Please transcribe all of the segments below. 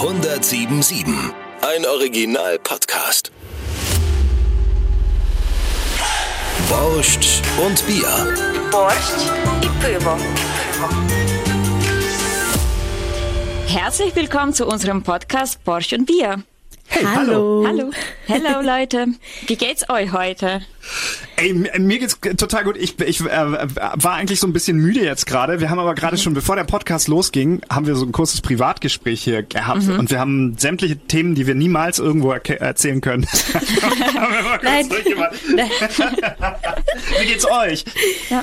1077. Ein Original-Podcast. Borscht und Bier. Borscht und Püvo. Herzlich willkommen zu unserem Podcast Borscht und Bier. Hey, hallo. Hallo. Hello Leute. Wie geht's euch heute? Ey, mir geht's total gut. Ich, ich äh, war eigentlich so ein bisschen müde jetzt gerade. Wir haben aber gerade schon, bevor der Podcast losging, haben wir so ein kurzes Privatgespräch hier gehabt und wir haben sämtliche Themen, die wir niemals irgendwo erke- erzählen können. haben wir mal kurz Nein. Wie geht's euch? Ähm,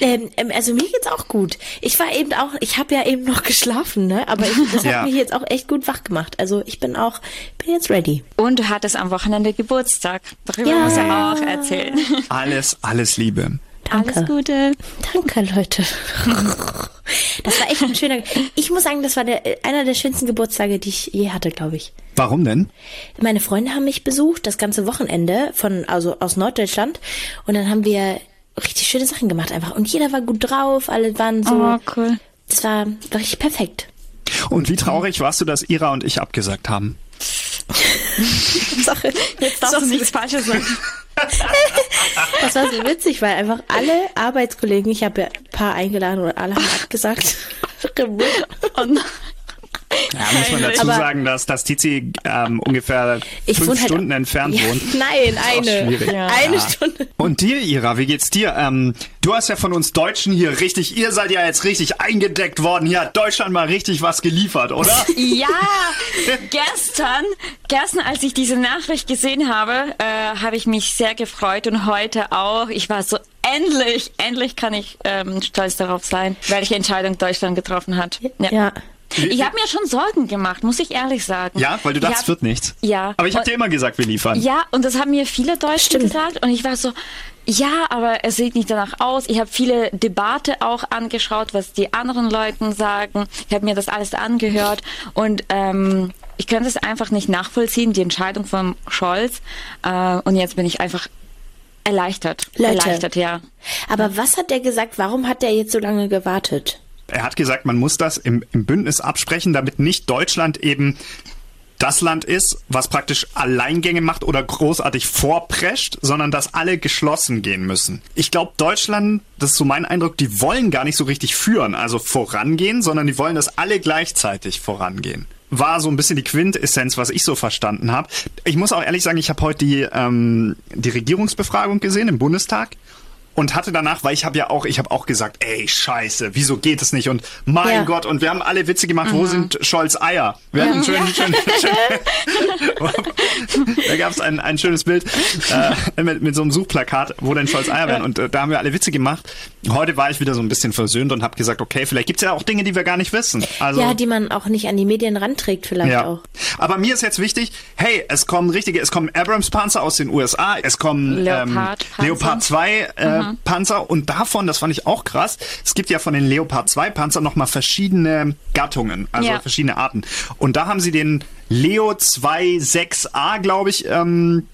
ähm, also mir geht's auch gut. Ich war eben auch, ich habe ja eben noch geschlafen, ne? Aber ich, das hat Ja. mich jetzt auch echt gut wach gemacht. Also ich bin auch, bin jetzt ready. Und du hattest am Wochenende Geburtstag. Darüber Ja. muss er auch erzählen. Alles, alles Liebe. Danke. Alles Gute. Danke, Leute. Das war echt ein schöner. Ich muss sagen, das war der, einer der schönsten Geburtstage, die ich je hatte, glaube ich. Warum denn? Meine Freunde haben mich besucht, das ganze Wochenende von, also aus Norddeutschland. Und dann haben wir richtig schöne Sachen gemacht einfach. Und jeder war gut drauf, alle waren so. Oh, cool. Das war richtig perfekt. Und wie traurig warst du, dass Ira und ich abgesagt haben? Sache. Jetzt darfst du nichts Falsches sagen. Das war so witzig, weil einfach alle Arbeitskollegen, ich habe ja ein paar eingeladen und alle haben abgesagt. Und Ja, muss man dazu Aber- sagen, dass, dass Tizi ähm, ungefähr Ich fünf halt- Stunden entfernt Ja, wohnt. nein, eine. schwierig. Ja. Eine Ja. Stunde. Und dir, Ira, wie geht's dir? Ähm, du hast ja von uns Deutschen hier richtig, ihr seid ja jetzt richtig eingedeckt worden. Hier hat Deutschland mal richtig was geliefert, oder? ja, gestern, gestern, als ich diese Nachricht gesehen habe, äh, habe ich mich sehr gefreut und heute auch. Ich war so endlich, endlich kann ich ähm, stolz darauf sein, welche Entscheidung Deutschland getroffen hat. Ja. Ich habe mir schon Sorgen gemacht, muss ich ehrlich sagen. ja, weil du dachtest, hab- wird nichts. Ja. Aber ich habe Und- dir immer gesagt, wir liefern. Ja, und das haben mir viele Deutsche Stimmt. gesagt und ich war so, ja, aber es sieht nicht danach aus. Ich habe viele Debatte auch angeschaut, was die anderen Leuten sagen. Ich habe mir das alles angehört und ähm, ich könnte es einfach nicht nachvollziehen, die Entscheidung von Scholz. Äh, und jetzt bin ich einfach erleichtert. Leute. Erleichtert, ja. Aber was hat der gesagt? Warum hat der jetzt so lange gewartet? Er hat gesagt, man muss das im, im Bündnis absprechen, damit nicht Deutschland eben das Land ist, was praktisch Alleingänge macht oder großartig vorprescht, sondern dass alle geschlossen gehen müssen. Ich glaube, Deutschland, das ist so mein Eindruck, die wollen gar nicht so richtig führen, also vorangehen, sondern die wollen, dass alle gleichzeitig vorangehen. War so ein bisschen die Quintessenz, was ich so verstanden habe. Ich muss auch ehrlich sagen, ich habe heute die, ähm, die Regierungsbefragung gesehen im Bundestag und hatte danach, weil ich habe ja auch, ich habe auch gesagt, ey, scheiße, wieso geht es nicht? Und mein Ja. Gott, und wir haben alle Witze gemacht, wo sind Scholz Eier? Wir hatten schön, schön, schön, da gab es ein, ein schönes Bild äh, mit, mit so einem Suchplakat, wo denn Scholz Eier wären. Und äh, da haben wir alle Witze gemacht. Heute war ich wieder so ein bisschen versöhnt und habe gesagt, okay, vielleicht gibt's ja auch Dinge, die wir gar nicht wissen. Also, Ja, die man auch nicht an die Medien ranträgt, vielleicht ja. auch. Aber mir ist jetzt wichtig, hey, es kommen richtige, es kommen Abrams-Panzer aus den USA, es kommen ähm, Leopard-Panzer. Leopard 2 äh, Panzer und davon, das fand ich auch krass, es gibt ja von den Leopard 2 Panzer nochmal verschiedene Gattungen, also Ja. verschiedene Arten. Und da haben sie den Leo 26A, glaube ich, ähm,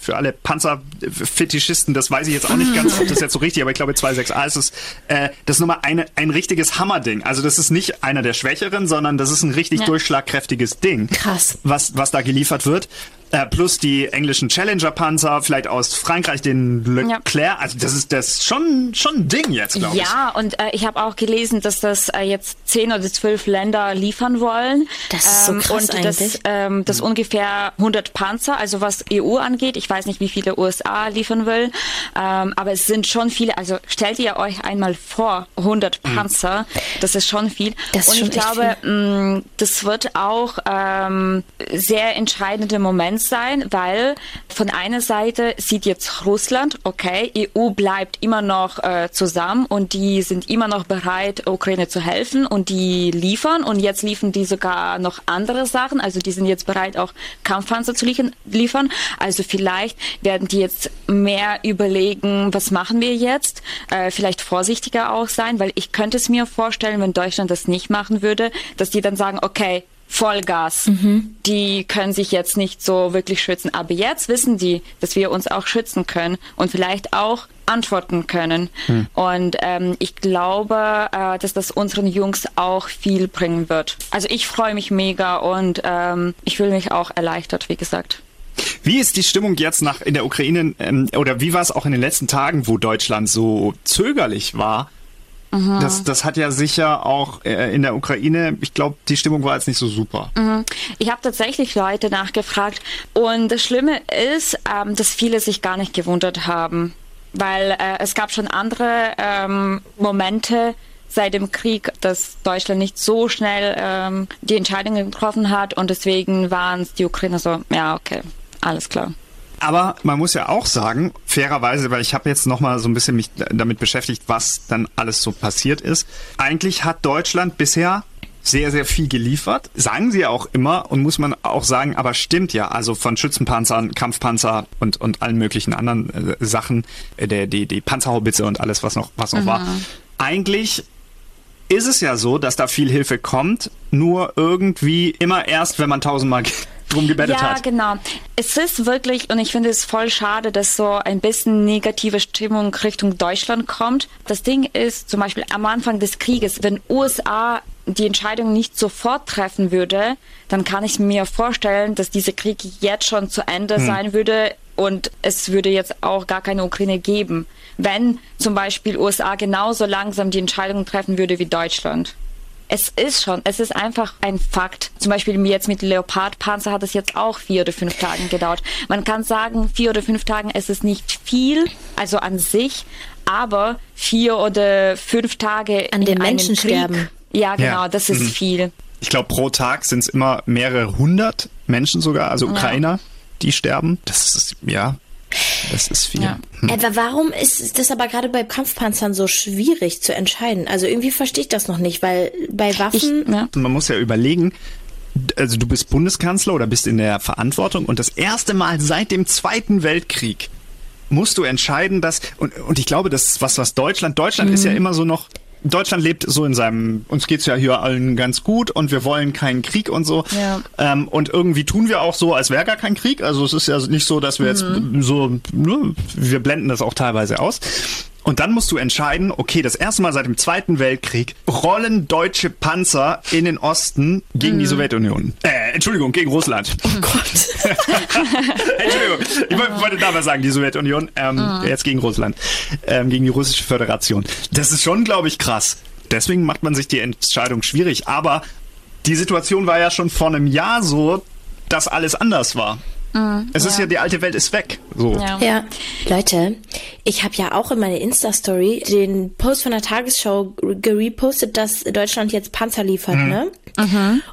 für alle Panzerfetischisten, das weiß ich jetzt auch nicht ganz, ob das jetzt so richtig, aber ich glaube 26A ist es, äh, das ist nochmal eine, ein richtiges Hammerding. Also das ist nicht einer der schwächeren, sondern das ist ein richtig Ja. durchschlagkräftiges Ding. Krass. Was, was da geliefert wird. Äh, plus die englischen Challenger-Panzer, vielleicht aus Frankreich den Leclerc. Also das ist das schon, schon ein Ding jetzt, glaube ich. Ja, und äh, ich habe auch gelesen, dass das äh, jetzt zehn oder zwölf Länder liefern wollen. Das ist so ähm, krass Und das, eigentlich. ähm, das ungefähr 100 Panzer, also was EU angeht. Ich weiß nicht, wie viele USA liefern will, ähm, aber es sind schon viele. Also stellt ihr euch einmal vor, 100 Panzer, das ist schon viel. Das ist und schon ich echt glaube, mh, das wird auch ähm, sehr entscheidender Moment sein, weil von einer Seite sieht jetzt Russland, okay, EU bleibt immer noch äh, zusammen und die sind immer noch bereit, Ukraine zu helfen und die liefern. Und jetzt liefern die sogar noch andere Sachen, also die sind jetzt bereit, auch Kampfpanzer zu liefern-. Also vielleicht werden die jetzt mehr überlegen, was machen wir jetzt, äh, vielleicht vorsichtiger auch sein, weil ich könnte es mir vorstellen, wenn Deutschland das nicht machen würde, dass die dann sagen, okay, Vollgas. Die können sich jetzt nicht so wirklich schützen. Aber jetzt wissen die, dass wir uns auch schützen können und vielleicht auch antworten können. Und ähm, ich glaube, äh, dass das unseren Jungs auch viel bringen wird. Also ich freue mich mega und ähm, ich fühle mich auch erleichtert, wie gesagt. Wie ist die Stimmung jetzt nach in der Ukraine ähm, oder wie war es auch in den letzten Tagen, wo Deutschland so zögerlich war? Das, das hat ja sicher auch äh, in der Ukraine, ich glaube, die Stimmung war jetzt nicht so super. Ich habe tatsächlich Leute nachgefragt und das Schlimme ist, ähm, dass viele sich gar nicht gewundert haben, weil äh, es gab schon andere ähm, Momente seit dem Krieg, dass Deutschland nicht so schnell ähm, die Entscheidungen getroffen hat und deswegen waren es die Ukrainer so, ja okay, alles klar. Aber man muss ja auch sagen, fairerweise, weil ich habe jetzt noch mal so ein bisschen mich damit beschäftigt, was dann alles so passiert ist. Eigentlich hat Deutschland bisher sehr, sehr viel geliefert. Sagen sie ja auch immer und muss man auch sagen, aber stimmt ja. Also von Schützenpanzern, Kampfpanzer und, und allen möglichen anderen äh, Sachen, äh, der, die, die Panzerhaubitze und alles, was noch, was noch war. Eigentlich ist es ja so, dass da viel Hilfe kommt, nur irgendwie immer erst, wenn man tausendmal drum gebettet ja, hat. genau. Es ist wirklich, und ich finde es voll schade, dass so ein bisschen negative Stimmung Richtung Deutschland kommt. Das Ding ist zum Beispiel am Anfang des Krieges, wenn USA die Entscheidung nicht sofort treffen würde, dann kann ich mir vorstellen, dass dieser Krieg jetzt schon zu Ende sein würde und es würde jetzt auch gar keine Ukraine geben, wenn zum Beispiel USA genauso langsam die Entscheidung treffen würde wie Deutschland. Es ist schon, es ist einfach ein Fakt. Zum Beispiel jetzt mit Leopardpanzer hat es jetzt auch vier oder fünf Tagen gedauert. Man kann sagen, vier oder fünf Tagen ist es nicht viel, also an sich, aber vier oder fünf Tage An in den einem Menschen Krieg, sterben. Ja, genau, Ja. das ist Mhm. viel. Ich glaube, pro Tag sind es immer mehrere hundert Menschen sogar, also Ukrainer, die sterben. Das ist, ja, das ist viel. Ja. Aber warum ist das aber gerade bei Kampfpanzern so schwierig zu entscheiden? Also irgendwie verstehe ich das noch nicht, weil bei Waffen. Ja. Man muss ja überlegen, also du bist Bundeskanzler oder bist in der Verantwortung und das erste Mal seit dem Zweiten Weltkrieg musst du entscheiden, dass, und, und ich glaube, das ist was, was Deutschland, Deutschland ist ja immer so noch, Deutschland lebt so in seinem, uns geht's ja hier allen ganz gut und wir wollen keinen Krieg und so. Ja. Ähm, und irgendwie tun wir auch so, als wäre gar kein Krieg. Also es ist ja nicht so, dass wir jetzt so, ne, wir blenden das auch teilweise aus. Und dann musst du entscheiden, okay, das erste Mal seit dem Zweiten Weltkrieg rollen deutsche Panzer in den Osten gegen die Sowjetunion. Äh, Entschuldigung, gegen Russland. Oh Gott. Entschuldigung, ich wollte- wollte damals sagen, die Sowjetunion, ähm, jetzt gegen Russland, ähm, gegen die russische Föderation. Das ist schon, glaube ich, krass. Deswegen macht man sich die Entscheidung schwierig. Aber die Situation war ja schon vor einem Jahr so, dass alles anders war. Es ist ja, die alte Welt ist weg. So. Ja. Ja. Leute, ich habe ja auch in meine Insta-Story den Post von der Tagesschau gerepostet, dass Deutschland jetzt Panzer liefert, ne?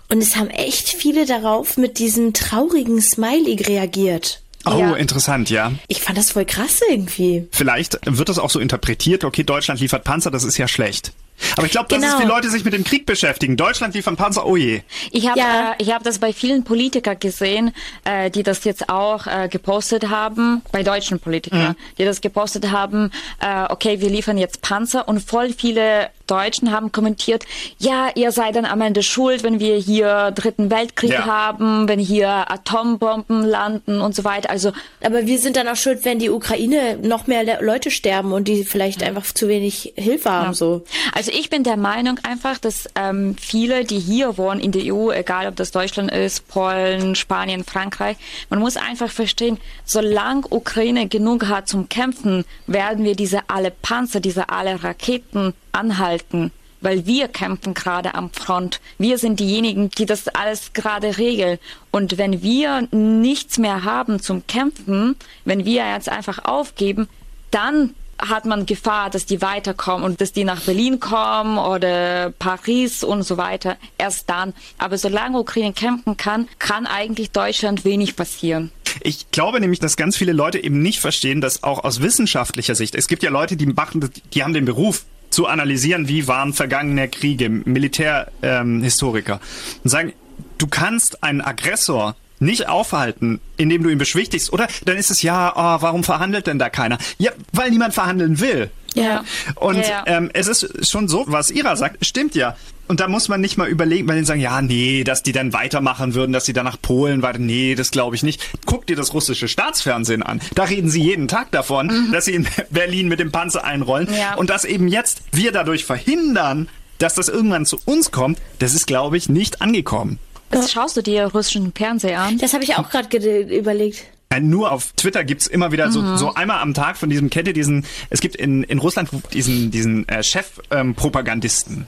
Und es haben echt viele darauf mit diesem traurigen Smiley reagiert. Oh, Ja. interessant, ja. Ich fand das voll krass irgendwie. Vielleicht wird das auch so interpretiert, okay, Deutschland liefert Panzer, das ist ja schlecht. Aber ich glaube, das Genau. ist, wie Leute sich mit dem Krieg beschäftigen. Deutschland liefert Panzer, oh je. Ich habe Ja. äh, ich hab das bei vielen Politikern gesehen, äh, die das jetzt auch äh, gepostet haben, bei deutschen Politikern, die das gepostet haben, äh, okay, wir liefern jetzt Panzer und voll viele Deutschen haben kommentiert, ja, ihr seid dann am Ende schuld, wenn wir hier Dritten Weltkrieg Ja. haben, wenn hier Atombomben landen und so weiter. Also Aber wir sind dann auch schuld, wenn die Ukraine noch mehr Le Leute sterben und die vielleicht einfach zu wenig Hilfe haben, so. Also ich bin der Meinung einfach, dass ähm, viele, die hier wohnen in der EU, egal ob das Deutschland ist, Polen, Spanien, Frankreich, man muss einfach verstehen, solange Ukraine genug hat zum Kämpfen, werden wir diese alle Panzer, diese alle Raketen anhalten. Weil wir kämpfen gerade am Front. Wir sind diejenigen, die das alles gerade regeln. Und wenn wir nichts mehr haben zum Kämpfen, wenn wir jetzt einfach aufgeben, dann hat man Gefahr, dass die weiterkommen und dass die nach Berlin kommen oder Paris und so weiter. Erst dann. Aber solange Ukraine kämpfen kann, kann eigentlich Deutschland wenig passieren. Ich glaube nämlich, dass ganz viele Leute eben nicht verstehen, dass auch aus wissenschaftlicher Sicht, es gibt ja Leute, die machen, die haben den Beruf zu analysieren, wie waren vergangene Kriege, Militärhistoriker, ähm, und sagen, du kannst einen Aggressor nicht aufhalten, indem du ihn beschwichtigst, oder? Dann ist es ja, oh, warum verhandelt denn da keiner? Ja, weil niemand verhandeln will. Ja. Und Ja, ja. Ähm, es ist schon so, was Ira sagt, stimmt ja. Und da muss man nicht mal überlegen, weil die sagen, ja, nee, dass die dann weitermachen würden, dass sie dann nach Polen weiter, nee, das glaube ich nicht. Guck dir das russische Staatsfernsehen an. Da reden sie jeden Tag davon, dass sie in Berlin mit dem Panzer einrollen. Mhm. Ja. Und dass eben jetzt wir dadurch verhindern, dass das irgendwann zu uns kommt, das ist, glaube ich, nicht angekommen. Jetzt schaust du dir russischen Fernseher an. Das habe ich auch gerade ge- überlegt. Nur auf Twitter gibt's immer wieder so, so einmal am Tag von diesem Kette diesen, es gibt in, in Russland diesen, diesen äh, Chef-Propagandisten.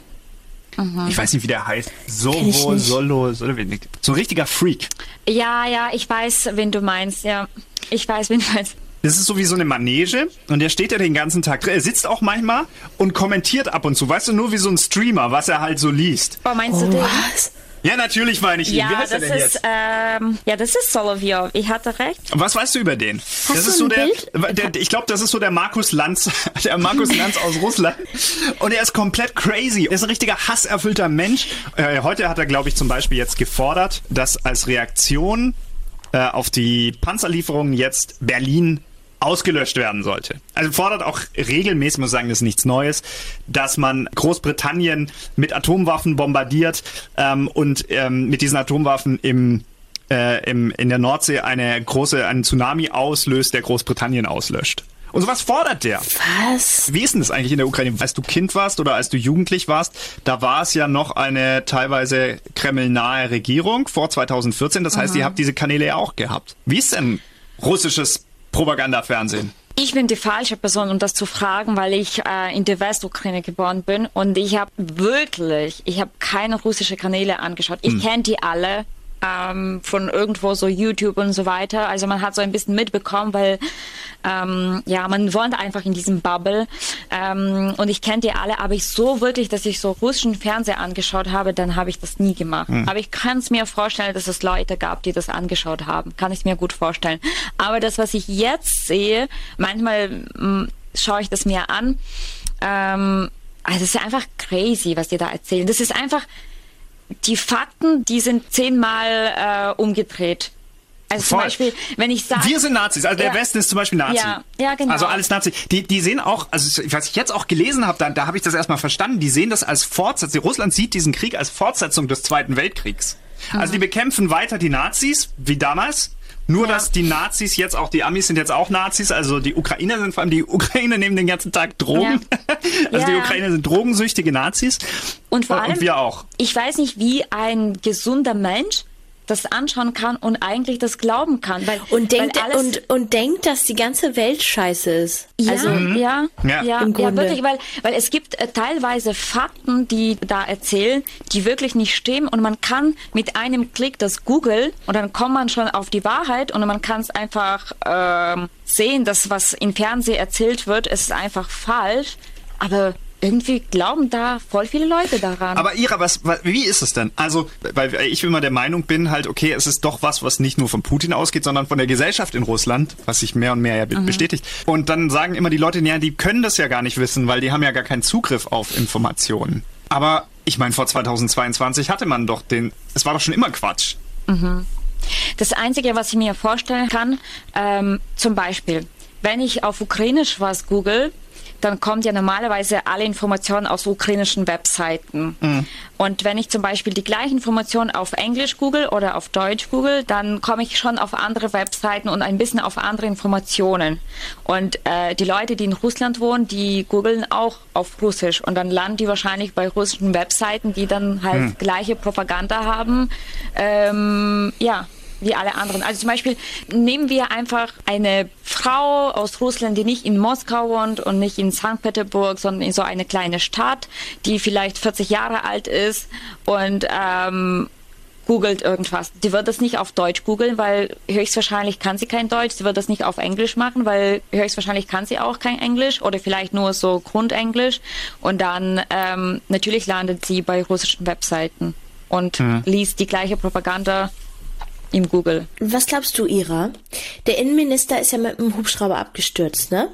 Ich weiß nicht, wie der heißt. Sovo. Solo, Solo, so ein richtiger Freak. Ja, ja, ich weiß, wen du meinst. Ja, ich weiß, wen du meinst. Das ist so wie so eine Manege und der steht ja den ganzen Tag drin. Er sitzt auch manchmal und kommentiert ab und zu. Weißt du, nur wie so ein Streamer, was er halt so liest. Oh, meinst du den? Was? Ja, natürlich meine ich ihn. wie Ja, heißt das er denn ist, jetzt? ähm, ja, das ist Solovyov. Ich hatte recht. Was weißt du über den? das du ist so der, der ich glaube, das ist so der Markus Lanz, der Markus Lanz aus Russland. Und er ist komplett crazy. Er ist ein richtiger hasserfüllter Mensch. Äh, heute hat er, glaube ich, zum Beispiel jetzt gefordert, dass als Reaktion äh, auf die Panzerlieferungen jetzt Berlin ausgelöscht werden sollte. Also fordert auch regelmäßig, muss ich sagen, das ist nichts Neues, dass man Großbritannien mit Atomwaffen bombardiert ähm, und ähm, mit diesen Atomwaffen im äh, im, in der Nordsee eine große, einen Tsunami auslöst, der Großbritannien auslöscht. Und sowas fordert der. Was? Wie ist denn das eigentlich in der Ukraine? Als du Kind warst oder als du jugendlich warst, da war es ja noch eine teilweise kremlnahe Regierung vor 2014. Das heißt, ihr habt diese Kanäle ja auch gehabt. Wie ist denn russisches Propagandafernsehen? Ich bin die falsche Person, um das zu fragen, weil ich äh, in der Westukraine geboren bin und ich habe wirklich, ich habe keine russische Kanäle angeschaut. Ich kenne die alle ähm, von irgendwo so YouTube und so weiter. Also man hat so ein bisschen mitbekommen, weil ähm, ja man wohnt einfach in diesem Bubble ähm, und ich kenne die alle. Aber ich so wirklich, dass ich so russischen Fernseher angeschaut habe, dann habe ich das nie gemacht. Aber ich kann es mir vorstellen, dass es Leute gab, die das angeschaut haben. Kann ich mir gut vorstellen. Aber das, was ich jetzt sehe, manchmal mh, schaue ich das mir an. Ähm, also es ist einfach crazy, was die da erzählen. Das ist einfach die Fakten, die sind zehnmal äh, umgedreht. Also zum Voll. Beispiel, wenn ich sage, Wir sind Nazis, also der Ja. Westen ist zum Beispiel Nazi. Ja, ja, genau. Also alles Nazi. Die, die sehen auch, also was ich jetzt auch gelesen habe, da, da habe ich das erstmal verstanden, die sehen das als Fortsetzung. Russland sieht diesen Krieg als Fortsetzung des Zweiten Weltkriegs. Also die bekämpfen weiter die Nazis, wie damals. Nur, Ja. dass die Nazis jetzt auch, die Amis sind jetzt auch Nazis, also die Ukrainer sind vor allem, die Ukrainer nehmen den ganzen Tag Drogen. Also Ja. die Ukrainer sind drogensüchtige Nazis. und vor allem, und wir auch. ich weiß nicht, wie ein gesunder Mensch das anschauen kann und eigentlich das glauben kann. Weil, Und denkt, weil alles, und, und denkt, dass die ganze Welt scheiße ist. Ja, Also, ja, Ja. ja, ja, Im Grunde. wirklich, weil, weil es gibt äh, teilweise Fakten, die da erzählen, die wirklich nicht stimmen und man kann mit einem Klick das googeln und dann kommt man schon auf die Wahrheit und man kann es einfach ähm, sehen, dass was im Fernsehen erzählt wird, ist einfach falsch, aber irgendwie glauben da voll viele Leute daran. Aber Ira, was, was, wie ist es denn? Also, weil ich immer der Meinung bin, halt, okay, es ist doch was, was nicht nur von Putin ausgeht, sondern von der Gesellschaft in Russland, was sich mehr und mehr ja be- bestätigt. Und dann sagen immer die Leute, ja, die können das ja gar nicht wissen, weil die haben ja gar keinen Zugriff auf Informationen. Aber ich meine, vor 2022 hatte man doch den, es war doch schon immer Quatsch. Das Einzige, was ich mir vorstellen kann, ähm, zum Beispiel, wenn ich auf Ukrainisch was google, dann kommt ja normalerweise alle Informationen aus ukrainischen Webseiten. Und wenn ich zum Beispiel die gleichen Informationen auf Englisch google oder auf Deutsch google, dann komme ich schon auf andere Webseiten und ein bisschen auf andere Informationen. Und äh, die Leute, die in Russland wohnen, die googeln auch auf Russisch und dann landen die wahrscheinlich bei russischen Webseiten, die dann halt gleiche Propaganda haben. Ähm, ja, wie alle anderen. Also zum Beispiel nehmen wir einfach eine Frau aus Russland, die nicht in Moskau wohnt und nicht in St. Petersburg, sondern in so eine kleine Stadt, die vielleicht 40 Jahre alt ist und ähm, googelt irgendwas. Die wird das nicht auf Deutsch googeln, weil höchstwahrscheinlich kann sie kein Deutsch. Sie wird das nicht auf Englisch machen, weil höchstwahrscheinlich kann sie auch kein Englisch oder vielleicht nur so Grundenglisch. Und dann ähm, natürlich landet sie bei russischen Webseiten und liest die gleiche Propaganda im Google. was glaubst du, Ira? Der Innenminister ist ja mit einem Hubschrauber abgestürzt, ne?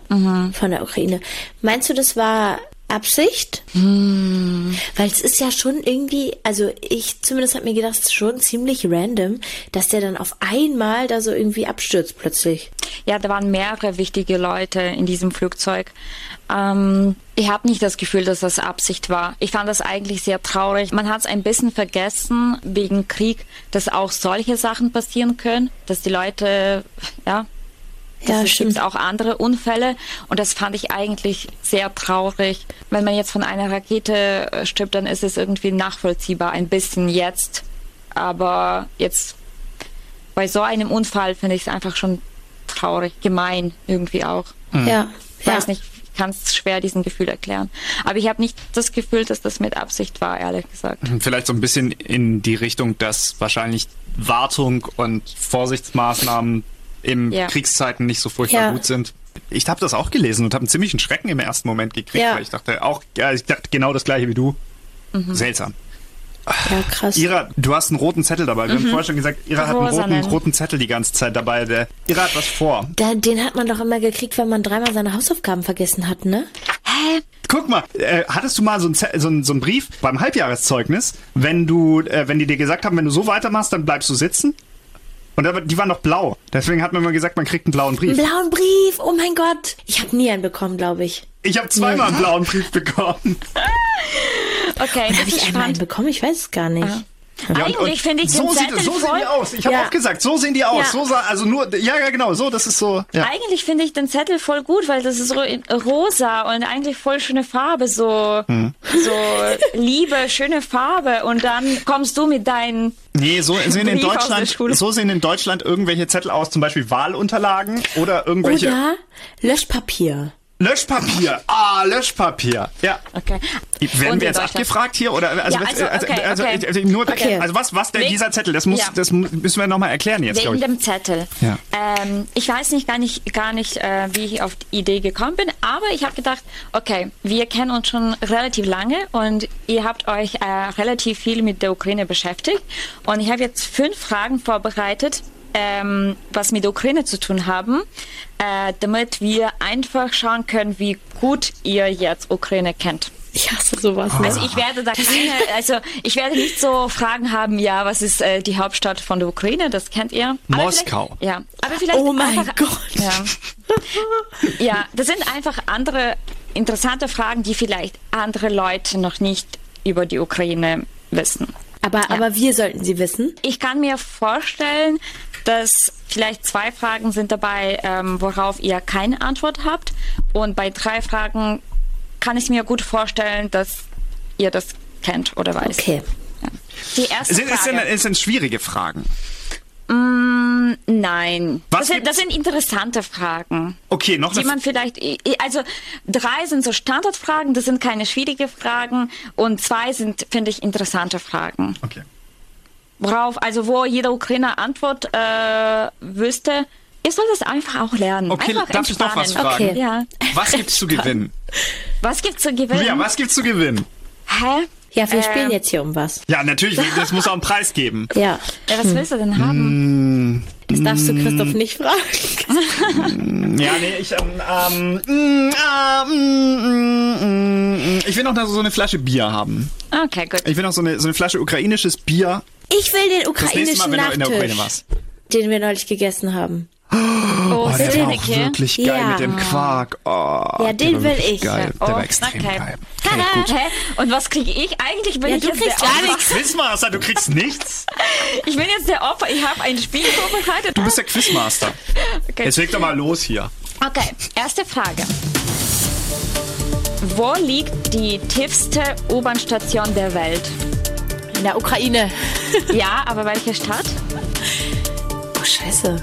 Von der Ukraine. Meinst du, das war Absicht? Weil es ist ja schon irgendwie, also ich zumindest habe mir gedacht, es ist schon ziemlich random, dass der dann auf einmal da so irgendwie abstürzt plötzlich. Ja, da waren mehrere wichtige Leute in diesem Flugzeug. Ähm, ich habe nicht das Gefühl, dass das Absicht war. Ich fand das eigentlich sehr traurig. Man hat es ein bisschen vergessen wegen Krieg, dass auch solche Sachen passieren können, dass die Leute, ja, Ja, es stimmt. gibt auch andere Unfälle und das fand ich eigentlich sehr traurig. Wenn man jetzt von einer Rakete äh, stirbt, dann ist es irgendwie nachvollziehbar, ein bisschen jetzt. Aber jetzt bei so einem Unfall finde ich es einfach schon traurig, gemein irgendwie auch. Ja. Ich ja. weiß nicht, ich kann es schwer diesen Gefühl erklären. Aber ich habe nicht das Gefühl, dass das mit Absicht war, ehrlich gesagt. Vielleicht so ein bisschen in die Richtung, dass wahrscheinlich Wartung und Vorsichtsmaßnahmen in Ja. Kriegszeiten nicht so furchtbar Ja. gut sind. Ich habe das auch gelesen und habe einen ziemlichen Schrecken im ersten Moment gekriegt, Ja. weil ich dachte auch, ja, ich dachte genau das gleiche wie du. Mhm. Seltsam. Ja, krass. Ira, du hast einen roten Zettel dabei. Wir haben vorher schon gesagt, Ira hat einen roten, roten Zettel die ganze Zeit dabei. Der, Ira hat was vor. Da, den hat man doch immer gekriegt, wenn man dreimal seine Hausaufgaben vergessen hat, ne? Hä? Guck mal, äh, hattest du mal so einen so einen- so einen Brief beim Halbjahreszeugnis, wenn du, äh, wenn die dir gesagt haben, wenn du so weitermachst, dann bleibst du sitzen? Und aber die waren noch blau. Deswegen hat man immer gesagt, man kriegt einen blauen Brief. Einen blauen Brief, oh mein Gott. Ich habe nie einen bekommen, glaube ich. Ich habe zweimal einen blauen Brief bekommen. Okay, das Habe ich einmal einen bekommen? Ich weiß es gar nicht. Ja, Eigentlich finde ich so, den sieht, Zettel so sehen voll- die aus. Ich habe Ja. auch gesagt, so sehen die aus. Ja. So sah, also nur, ja, ja, genau, so, das ist so. Ja. Eigentlich finde ich den Zettel voll gut, weil das ist so rosa und eigentlich voll schöne Farbe, so, Hm. so liebe, schöne Farbe. Und dann kommst du mit deinen, Nee, so sehen in Deutschland, so sehen in Deutschland irgendwelche Zettel aus, zum Beispiel Wahlunterlagen oder irgendwelche Oder Löschpapier. Löschpapier. Ah, Löschpapier. Ja. okay. Werden Und wir jetzt abgefragt hier oder also, Ja, was- also, okay, also, okay. also nur Okay. also was was denn Wegen- dieser Zettel das muss Ja. das müssen wir noch mal erklären jetzt Wegen ich. dem Zettel. Ja. Ähm, ich weiß nicht gar nicht, gar nicht äh, wie ich auf die Idee gekommen bin, aber ich habe gedacht, okay, wir kennen uns schon relativ lange und ihr habt euch äh, relativ viel mit der Ukraine beschäftigt. Und ich habe jetzt fünf Fragen vorbereitet, ähm, was mit der Ukraine zu tun haben, äh, damit wir einfach schauen können, wie gut ihr jetzt Ukraine kennt. Ich hasse sowas. Ne? Also ich werde da keine, also ich werde nicht so Fragen haben, ja, was ist äh, die Hauptstadt von der Ukraine, das kennt ihr. Aber Moskau. Ja, aber vielleicht Oh mein einfach, Gott. Ja. ja, das sind einfach andere interessante Fragen, die vielleicht andere Leute noch nicht über die Ukraine wissen. aber, aber wir sollten sie wissen. Ich kann mir vorstellen, dass vielleicht zwei Fragen sind dabei, ähm, worauf ihr keine Antwort habt. Und bei drei Fragen kann ich mir gut vorstellen, dass ihr das kennt oder weiß. Okay. Die erste Es sind, es, sind, Frage. es sind schwierige Fragen. Nein. Was Das sind, das sind interessante Fragen. Okay, noch Die man vielleicht, also drei sind so Standardfragen, das sind keine schwierige Fragen und zwei sind, finde ich, interessante Fragen. Okay. Worauf, also wo jeder Ukrainer Antwort äh, wüsste, ihr sollt das einfach auch lernen. Okay, einfach darf ich noch was entspannen. fragen? Okay. Ja. Was gibt's zu gewinnen? Was gibt's zu gewinnen? Ja, was gibt's zu gewinnen? Hä? Ja, wir Ähm. spielen jetzt hier um was. Ja, natürlich, das muss auch einen Preis geben. Ja. Ja, was willst du denn haben? Das darfst du Christoph nicht fragen. Ja, nee, ich ähm, ähm, mm, ah, mm, mm, mm, mm. ich will noch so eine Flasche Bier haben. Okay, gut. Ich will noch so eine, so eine Flasche ukrainisches Bier. Ich will den Das nächste Mal, ukrainischen wenn du in der Ukraine Nachtisch, warst. den wir neulich gegessen haben. Oh, Oh, der war auch wirklich geil Ja. mit dem Quark. Oh, Ja, den will ich. Geil. Oh, Der war extrem okay. geil. Okay, gut. Hä? Und was kriege ich? Eigentlich bin Ja, ich du jetzt kriegst der gar Opfer. nichts. Quizmaster, du kriegst nichts. Ich bin jetzt der Opfer. Ich habe ein Spiel vorbereitet. Du bist der Quizmaster. Okay. Jetzt leg doch mal los hier. Okay, erste Frage. Wo liegt die tiefste U-Bahn-Station der Welt? In der Ukraine. Ja, aber welche Stadt? Oh, scheiße.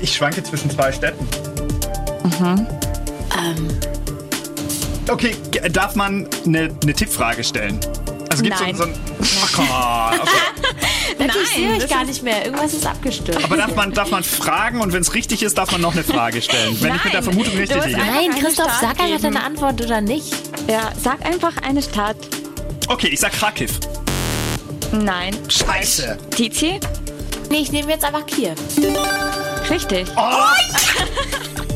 Ich schwanke zwischen zwei Städten. Ähm, Okay, darf man eine, eine Tippfrage stellen? Also gibt's Nein. so, so ein... Ach, komm, okay. natürlich sehe ich gar nicht mehr. Irgendwas ist abgestürzt. Aber darf man, darf man fragen und wenn es richtig ist, darf man noch eine Frage stellen? Wenn ich mit der Nein, Vermutung richtig liege. Nein, eine Christoph, Stadt sag einfach deine Antwort oder nicht. Ja, sag einfach eine Stadt. Okay, ich sag Kharkiv. Nein. Scheiße. Tizi? Nee, ich nehme jetzt einfach Kiew. Richtig. Oh,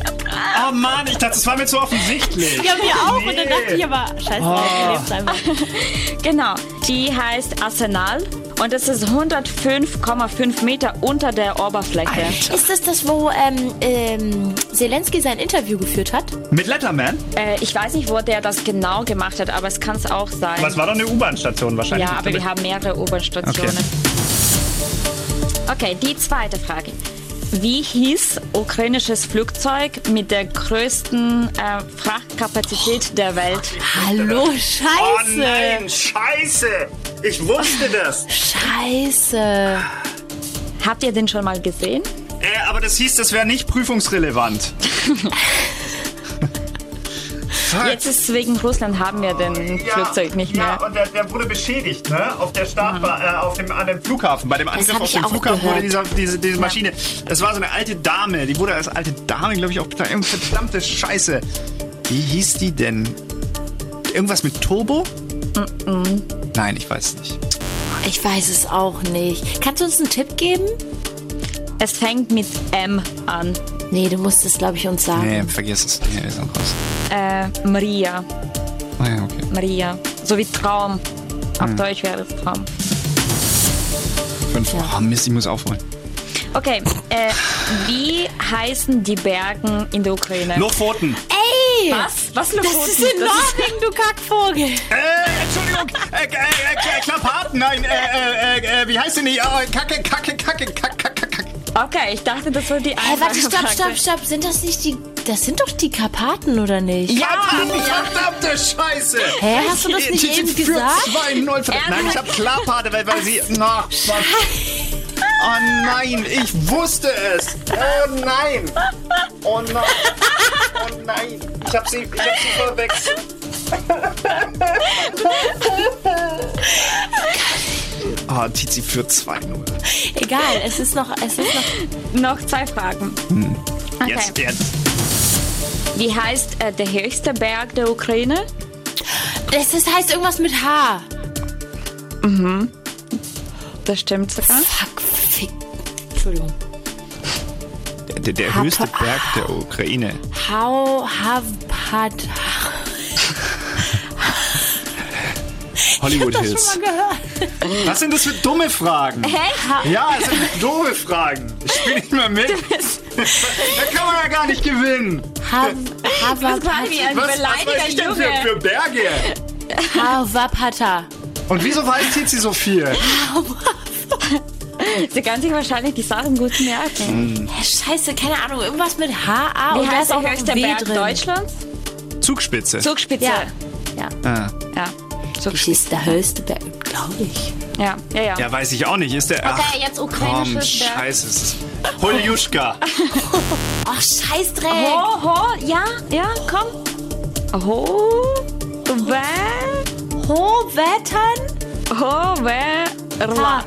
Oh Mann, ich dachte, das war mir zu offensichtlich. Ja, mir auch. Und dann dachte ich aber, scheiße, ich nehm's einfach. Genau, die heißt Arsenal und es ist 105,5 Meter unter der Oberfläche. Ist das das, wo ähm, ähm, Zelensky sein Interview geführt hat? Mit Letterman? Äh, ich weiß nicht, wo der das genau gemacht hat, aber es kann es auch sein. Aber es war doch eine U-Bahn-Station wahrscheinlich. ja, aber wir haben mehrere U-Bahn-Stationen. Okay. die zweite Frage. Wie hieß ukrainisches Flugzeug mit der größten äh, Frachtkapazität der Welt? Hallo, Oh scheiße. nein, scheiße. Ich wusste das. Scheiße. Habt ihr den schon mal gesehen? Äh, aber das hieß, das wäre nicht prüfungsrelevant. Fuck. Jetzt ist wegen Russland haben wir den Flugzeug nicht mehr. Ja, und der, der wurde beschädigt, ne? Auf der Startbahn, äh, auf dem, an dem Flughafen. Bei dem Angriff auf den auch Flughafen gehört. wurde dieser, diese, diese Maschine. Es war so eine alte Dame, die wurde als alte Dame, glaube ich, auch bezeichnet. Verdammte Scheiße. Wie hieß die denn? Irgendwas mit Turbo? Nein, ich weiß nicht. Ich weiß es auch nicht. Kannst du uns einen Tipp geben? Es fängt mit M an. Nee, du musst es, glaube ich, uns sagen. Nee, vergiss es. Nee, ist auch raus. Äh, Maria. Ah ja, okay. Maria. So wie Traum. Auf Deutsch wäre es Traum. Fünf. Oh, Mist, ich muss aufholen. Okay, äh, wie heißen die Bergen in der Ukraine? Lofoten. Ey! Was? Was Das Lofoten? ist in Norwegen, du Kackvogel. Äh, Entschuldigung. Äh, äh, äh, Klappharten. Nein, äh, äh, äh, wie heißt denn die? Oh, Kacke, Kacke, Kacke, Kacke, Kacke. Okay, ich dachte, das war die Hey, einfache warte, stopp, stopp, stopp. Sind das nicht die. Das sind doch die Karpaten, oder nicht? Ja, ja. Verdammte Scheiße! Hä, hast du das nicht Die- die eben für gesagt? 2-0. verdammt. Nein, ich hab Klapparte, weil, weil sie. Na, was? Oh nein, ich wusste es! Oh nein! Oh nein! Oh nein! Ich hab sie, ich hab sie verwechselt. Oh, Tizi führt 2-0. Egal, es ist noch. Es ist noch Noch zwei Fragen. Okay. Jetzt, jetzt. Wie heißt äh, der höchste Berg der Ukraine? das ist, heißt irgendwas mit H. Das stimmt sogar. Fuck, fick. Entschuldigung. Der, der höchste Berg der Ukraine. How have Hollywood das Hills. schon mal gehört. Was sind das für dumme Fragen? Hä? Ja, es sind doofe Fragen. Ich spiele nicht mehr mit. Da kann man ja gar nicht gewinnen. Wie ein Was, was weiß ich denn für, für Berge? Havapata. Und wieso weiß Tizi so viel? Sie kann sich wahrscheinlich die Sachen gut merken. Hä, Scheiße, keine Ahnung, irgendwas mit H, A Wie und da heißt ist auch der noch W Berg drin. Deutschlands? Zugspitze. Zugspitze. Ja. Ja. Ah. Ja. Das Zugspitze. ist der höchste Berg, glaube ich. Ja, ja, ja. Ja, weiß ich auch nicht. Ist der. Okay, Ach, jetzt komm, ukrainisches Berg. scheiße. Ist Holjuschka. Ach, Scheißdreck. Ho, ho, ja, ja, komm. Ho, we, Howettern? ho, we, la.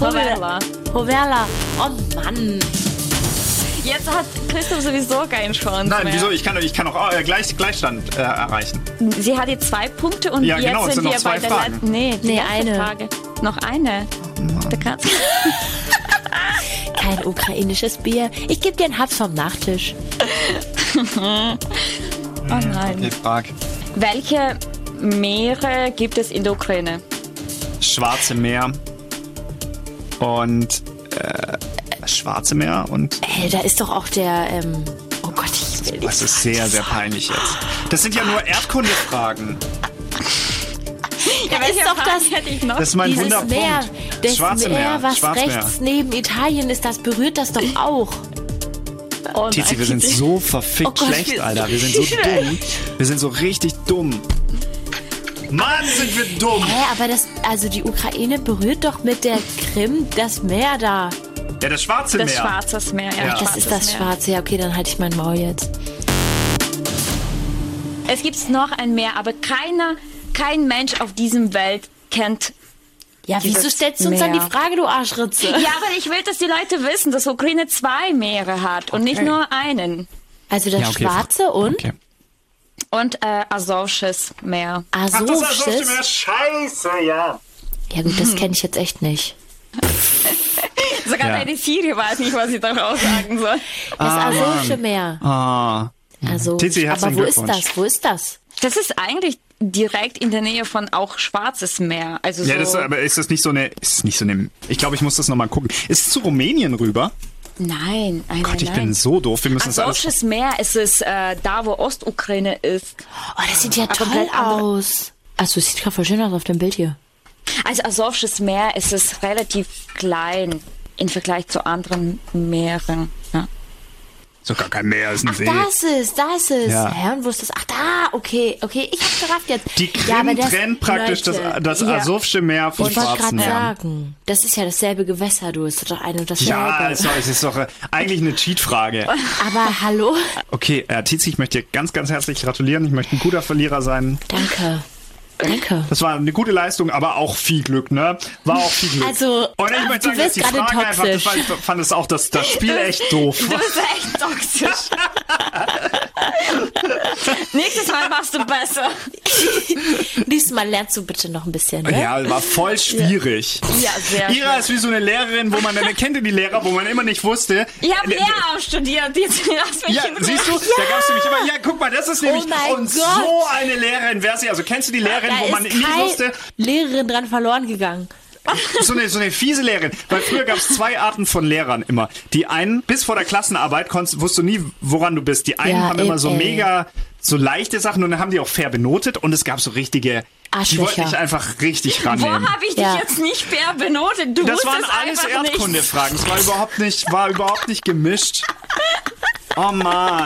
Hoverla. Hoverla. Oh Mann. Jetzt hat Christoph sowieso keinen Chance Nein, mehr. wieso? Ich kann, ich kann auch äh, gleich, Gleichstand äh, erreichen. Sie hat jetzt zwei Punkte und Ja, jetzt genau, sind sind noch wir zwei bei der Fragen. letzten. Nee, die Nee, eine. Frage. Noch eine. Da kannst Kein ukrainisches Bier. Ich gebe dir einen Haps vom Nachtisch. Oh nein. Ich frag. Welche Meere gibt es in der Ukraine? Schwarze Meer und äh, Schwarze Meer und Ey, da ist doch auch der, ähm, oh Gott, ich will nicht das ist sehr, sehr peinlich jetzt. Das sind ja nur Erdkundefragen. Ja, ist doch das- hätte ich noch? Das ist mein Dieses Wunderpunkt. Meer, das Schwarze Meer, Meer, was Schwarzmeer. rechts neben Italien ist, das berührt das doch auch. oh, Tizi, wir sind so verfickt Oh Gott, schlecht, Alter. Wir sind so dumm. Wir sind so richtig dumm. Mann, sind wir dumm. Hä, aber das, also die Ukraine berührt doch mit der Krim das Meer da. Ja, das Schwarze Das Meer. Schwarzes Meer, ja. Ja. Das Schwarzes ist das Meer. Schwarze. Ja, okay, dann halte ich mein Maul jetzt. Es gibt noch ein Meer, aber keiner, kein Mensch auf diesem Welt kennt. Ja, wieso stellst du uns dann die. Frage, du Arschritze? Ja, aber ich will, dass die Leute wissen, dass Ukraine zwei Meere hat und nicht nur einen. Also das Ja, okay. Schwarze und Okay. Und äh, Asowsches Meer. Ach, das ist das Asowsches. Meer. Scheiße, ja. Ja gut, das kenne ich jetzt echt nicht. Sogar Ja. deine Siri weiß nicht, was sie daraus sagen soll. Das Asowsche Meer. Ah. Also, Tizi, aber wo ist das? Wo ist das? Das ist eigentlich direkt in der Nähe von auch Schwarzes Meer. Also Ja, so, das, aber ist das nicht so eine, ist nicht so eine, ich glaube, ich muss das nochmal gucken. Ist es zu Rumänien rüber? nein, nein, Gott, ich nein. bin so doof. Wir müssen das alles. Asowsches Meer ist es äh, da, wo Ostukraine ist. Oh, das sieht ja toll komplett andere- aus. Also, es sieht gerade voll schön aus auf dem Bild hier. Also Asowsches Meer ist es relativ klein im Vergleich zu anderen Meeren. Ja. Sogar kein Meer, ist ein Ach, See. da ist es, da ist. Ja. Wo ist das? Ach, da, okay, okay, ich hab's gerafft jetzt. Die Krim Ja, das- trennt praktisch das, Leute, das ja. Asowsche Meer vom Ich wollte Schwarzen gerade Meer. sagen, das ist ja dasselbe Gewässer, du, ist doch ein und dasselbe. Ja, es es ist doch äh, eigentlich eine Cheat-Frage. aber hallo? Okay, äh, Tizi, ich möchte dir ganz, ganz herzlich gratulieren. Ich möchte ein guter Verlierer sein. Danke. Danke. Das war eine gute Leistung, aber auch viel Glück, ne? War auch viel Glück. Also, Und ich möchte du sagen, dass die Frage einfach, das toxisch. war, ich fand es auch das, das Spiel echt doof. Du bist echt toxisch. Nächstes Mal machst du besser. Nächstes Mal lernst du bitte noch ein bisschen, ne? Ja, war voll schwierig. Ja, sehr Ira ist wie so eine Lehrerin, wo man dann kennt ihr die Lehrer, wo man immer nicht wusste. Ich habe Äh, Lehramt studiert. Jetzt Ja, siehst du, da gab es nämlich immer, ja, guck mal, das ist nämlich, Oh mein und Gott. so eine Lehrerin wäre sie, also kennst du die Lehrerin, Da wo man nie wusste, Lehrerin dran verloren gegangen. so eine, so eine fiese Lehrerin, weil früher gab es zwei Arten von Lehrern immer. Die einen, bis vor der Klassenarbeit konntest, wusstest du nie, woran du bist. Die einen Ja, haben immer ey, so ey. mega, so leichte Sachen und dann haben die auch fair benotet und es gab so richtige, die Arschlöcher. wollten dich einfach richtig Wo rannehmen. habe ich dich Ja. jetzt nicht fair benotet? Du Das waren alles. Erdkundefragen. Es war überhaupt nicht, war überhaupt nicht gemischt. Oh man.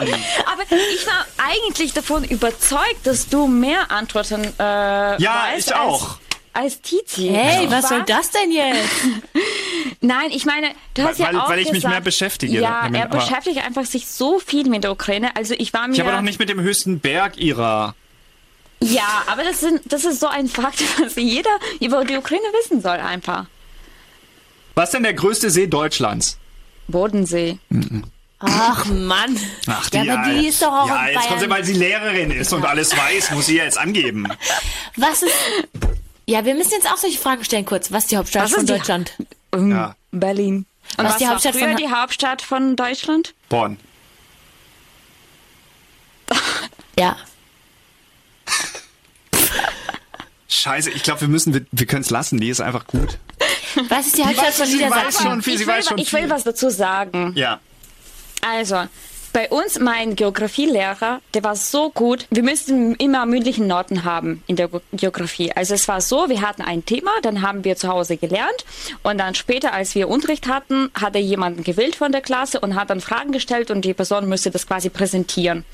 Aber ich war eigentlich davon überzeugt, dass du mehr Antworten äh, Ja, weißt ich als, auch. Als Tizi. Hey, Also was soll das denn jetzt? Nein, ich meine, du hast Weil- ja auch weil ich mich gesagt, mehr beschäftige Ja, damit, er aber- beschäftigt einfach sich so viel mit der Ukraine. Also ich war mir Ich habe doch nicht mit dem höchsten Berg ihrer. Ja, aber das, sind, das ist so ein Fakt, was jeder über die Ukraine wissen soll einfach. Was ist denn der größte See Deutschlands? Bodensee. Ach Mann. Ach, ja, aber die ist doch auch Ja, in jetzt kommt sie, weil sie Lehrerin ist und alles weiß, muss sie ja jetzt angeben. Was ist... Ja, wir müssen jetzt auch solche Fragen stellen kurz. Was ist die Hauptstadt Was von Deutschland? Ähm, Ja. Berlin. Und Was was, die war Hauptstadt früher von- die Hauptstadt von Deutschland? Bonn. Ja. Scheiße, ich glaube, wir müssen, wir, wir können es lassen. Die ist einfach gut. Was ist die Hauptstadt von Niedersachsen? schon viel, sie ich will, was dazu sagen. Ja. Also, bei uns, mein Geografielehrer, der war so gut. Wir müssten immer mündlichen Noten haben in der Ge- Geografie. Also es war so, wir hatten ein Thema, dann haben wir zu Hause gelernt und dann später, als wir Unterricht hatten, hat er jemanden gewählt von der Klasse und hat dann Fragen gestellt und die Person müsste das quasi präsentieren.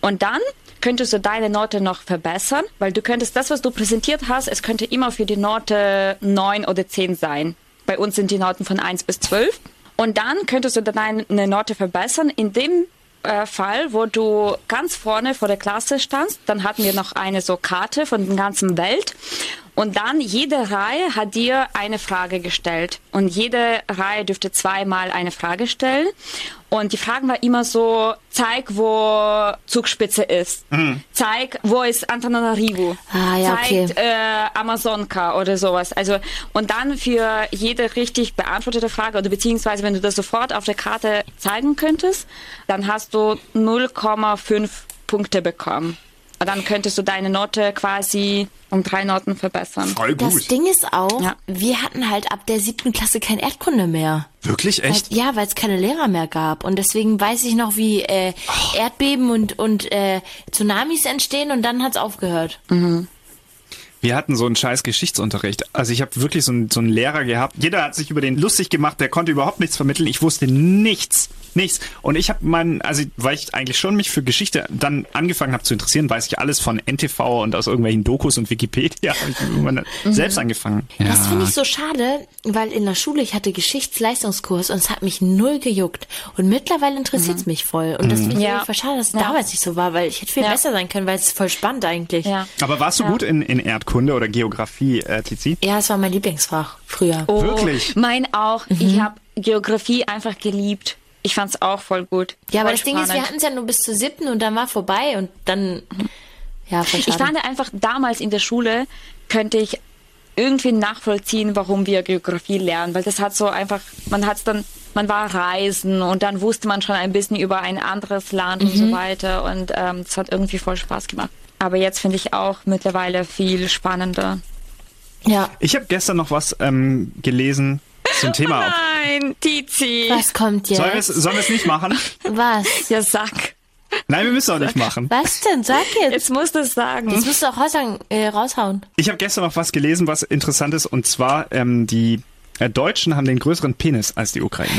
Und dann könntest du deine Note noch verbessern, weil du könntest das, was du präsentiert hast, es könnte immer für die Note 9 oder 10 sein. Bei uns sind die Noten von 1 bis 12. Und dann könntest du deine Note verbessern, in dem äh, Fall, wo du ganz vorne vor der Klasse standst. Dann hatten wir noch eine so Karte von der ganzen Welt. Und dann jede Reihe hat dir eine Frage gestellt. Und jede Reihe dürfte zweimal eine Frage stellen. Und die Fragen war immer so, zeig, wo Zugspitze ist. Zeig, wo ist Antananarivo. Ah, ja, Zeigt, okay. äh, Amazonka oder sowas. Also und dann für jede richtig beantwortete Frage oder beziehungsweise wenn du das sofort auf der Karte zeigen könntest, dann hast du 0,5 Punkte bekommen. Und dann könntest du deine Note quasi um drei Noten verbessern. Voll Das gut. Ding ist auch, Ja. wir hatten halt ab der siebten Klasse kein Erdkunde mehr. Wirklich? Weil, Echt? ja, weil es keine Lehrer mehr gab. Und deswegen weiß ich noch, wie äh, Erdbeben und, und äh, Tsunamis entstehen und dann hat's aufgehört. Wir hatten so einen scheiß Geschichtsunterricht. Also ich habe wirklich so einen, so einen Lehrer gehabt. Jeder hat sich über den lustig gemacht, der konnte überhaupt nichts vermitteln. Ich wusste nichts, nichts. Und ich habe meinen, also weil ich eigentlich schon mich für Geschichte dann angefangen habe zu interessieren, weiß ich alles von NTV und aus irgendwelchen Dokus und Wikipedia. Hab ich irgendwann selbst angefangen. Das finde ich so schade, weil in der Schule ich hatte Geschichtsleistungskurs und es hat mich null gejuckt. Und mittlerweile interessiert's mich voll. Und das finde ich Ja. schade, dass es Ja. damals nicht so war, weil ich hätte viel Ja. besser sein können, weil es ist voll spannend eigentlich. Ja. Aber warst du gut in, in Erdkunde oder Geografie, äh, Tizi? Ja, es war mein Lieblingsfach früher. Oh, Wirklich? Mein auch. Ich habe Geografie einfach geliebt. Ich fand's auch voll gut. Ja, aber Voll das Ding ist, wir spannend. hatten es ja nur bis zur siebten und dann war vorbei und dann, ja, voll Ich fand einfach damals in der Schule könnte ich irgendwie nachvollziehen, warum wir Geografie lernen, weil das hat so einfach, man hat dann, man war reisen und dann wusste man schon ein bisschen über ein anderes Land und so weiter und ähm, es hat irgendwie voll Spaß gemacht. Aber jetzt finde ich auch mittlerweile viel spannender. Ja. Ich habe gestern noch was ähm, gelesen zum Thema. Nein, Tizi. Was kommt jetzt? Sollen wir es sollen nicht machen? Was? Ja, sag. Nein, wir müssen auch nicht machen. Was denn? Sag jetzt. Jetzt musst du es sagen. Das musst du auch raushauen, äh, raushauen. Ich habe gestern noch was gelesen, was interessant ist, und zwar ähm, die äh, Deutschen haben den größeren Penis als die Ukrainer.